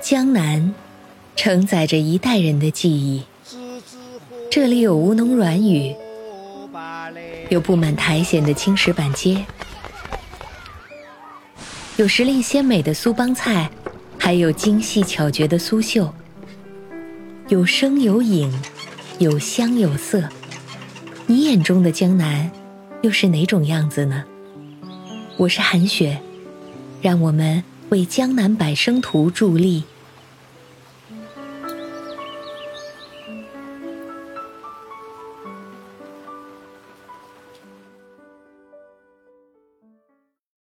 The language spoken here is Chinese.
江南，承载着一代人的记忆。这里有吴侬软语，有布满苔藓的青石板街，有时令鲜美的苏帮菜，还有精细巧绝的苏绣。有声有影，有香有色。你眼中的江南，又是哪种样子呢？我是韩雪，让我们为江南百生图助力。